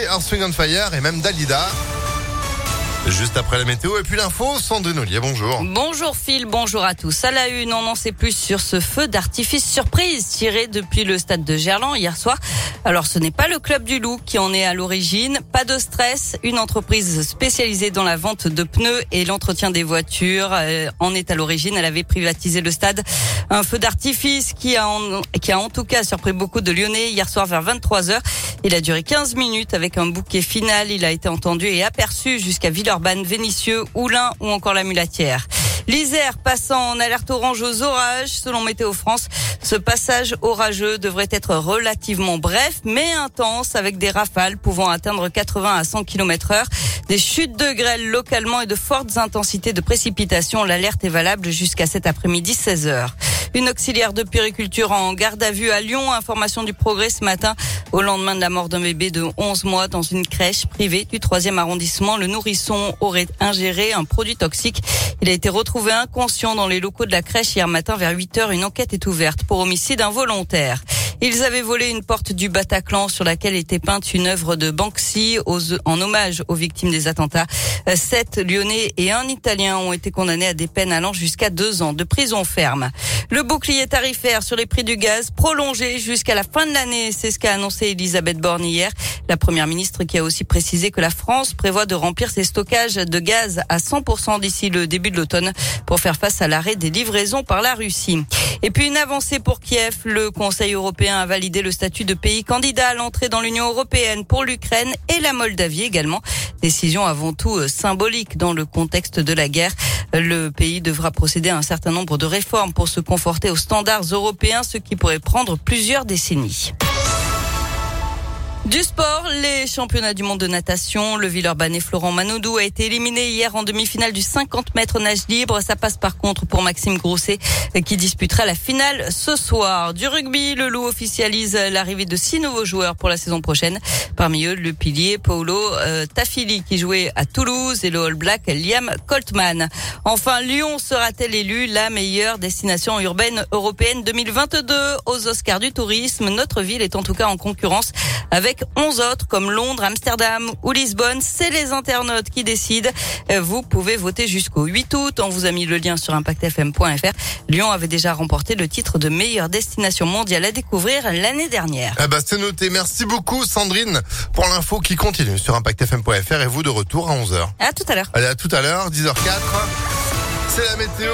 Earth, Swing on Fire et même Dalida. Juste après la météo et puis l'info, Sandrine Ollier, bonjour. Bonjour Phil, bonjour à tous. À la une, on en sait plus sur ce feu d'artifice surprise tiré depuis le stade de Gerland hier soir. Alors ce n'est pas le club du Loup qui en est à l'origine. Pas de stress, une entreprise spécialisée dans la vente de pneus et l'entretien des voitures euh, en est à l'origine. Elle avait privatisé le stade. Un feu d'artifice qui a, en, qui a en tout cas surpris beaucoup de Lyonnais hier soir vers 23 h Il a duré 15 minutes avec un bouquet final. Il a été entendu et aperçu jusqu'à Villers Vénissieux, ou encore la. L'Isère passant en alerte orange aux orages, selon Météo France. Ce passage orageux devrait être relativement bref, mais intense, avec des rafales pouvant atteindre 80 à 100 km heure. Des chutes de grêle localement et de fortes intensités de précipitations. L'alerte est valable jusqu'à cet après-midi 16 heures. Une auxiliaire de périculture en garde à vue à Lyon. Information du progrès ce matin. Au lendemain de la mort d'un bébé de 11 mois dans une crèche privée du 3e arrondissement, le nourrisson aurait ingéré un produit toxique. Il a été retrouvé inconscient dans les locaux de la crèche hier matin vers 8 heures. Une enquête est ouverte pour homicide involontaire. Ils avaient volé une porte du Bataclan sur laquelle était peinte une œuvre de Banksy en hommage aux victimes des attentats. Sept Lyonnais et un Italien ont été condamnés à des peines allant jusqu'à deux ans de prison ferme. Le bouclier tarifaire sur les prix du gaz prolongé jusqu'à la fin de l'année, c'est ce qu'a annoncé Elisabeth Borne hier. La première ministre qui a aussi précisé que la France prévoit de remplir ses stockages de gaz à 100% d'ici le début de l'automne pour faire face à l'arrêt des livraisons par la Russie. Et puis une avancée pour Kiev. Le Conseil européen a validé le statut de pays candidat à l'entrée dans l'Union européenne pour l'Ukraine et la Moldavie également. Décision avant tout euh, symbolique dans le contexte de la guerre. Le pays devra procéder à un certain nombre de réformes pour se conforter aux standards européens, ce qui pourrait prendre plusieurs décennies. Du sport, les championnats du monde de natation. Le Villeurbanne Florent Manodou a été éliminé hier en demi-finale du 50 mètres nage libre. Ça passe par contre pour Maxime Grousset qui disputera la finale ce soir. Du rugby, le loup officialise l'arrivée de six nouveaux joueurs pour la saison prochaine. Parmi eux, le pilier Paolo euh, Tafili qui jouait à Toulouse et le All Black Liam Coltman. Enfin, Lyon sera-t-elle élue la meilleure destination urbaine européenne 2022 aux Oscars du tourisme Notre ville est en tout cas en concurrence avec 11 autres comme Londres, Amsterdam ou Lisbonne. C'est les internautes qui décident. Euh, vous pouvez voter jusqu'au 8 août. On vous a mis le lien sur impactfm.fr. Lyon avait déjà remporté le titre de meilleure destination mondiale à découvrir l'année dernière. Ah bah c'est noté. Merci beaucoup Sandrine pour l'info qui continue sur impactfm.fr et vous de retour à 11h. À tout à l'heure. Allez à tout à l'heure, 10h04. C'est la météo.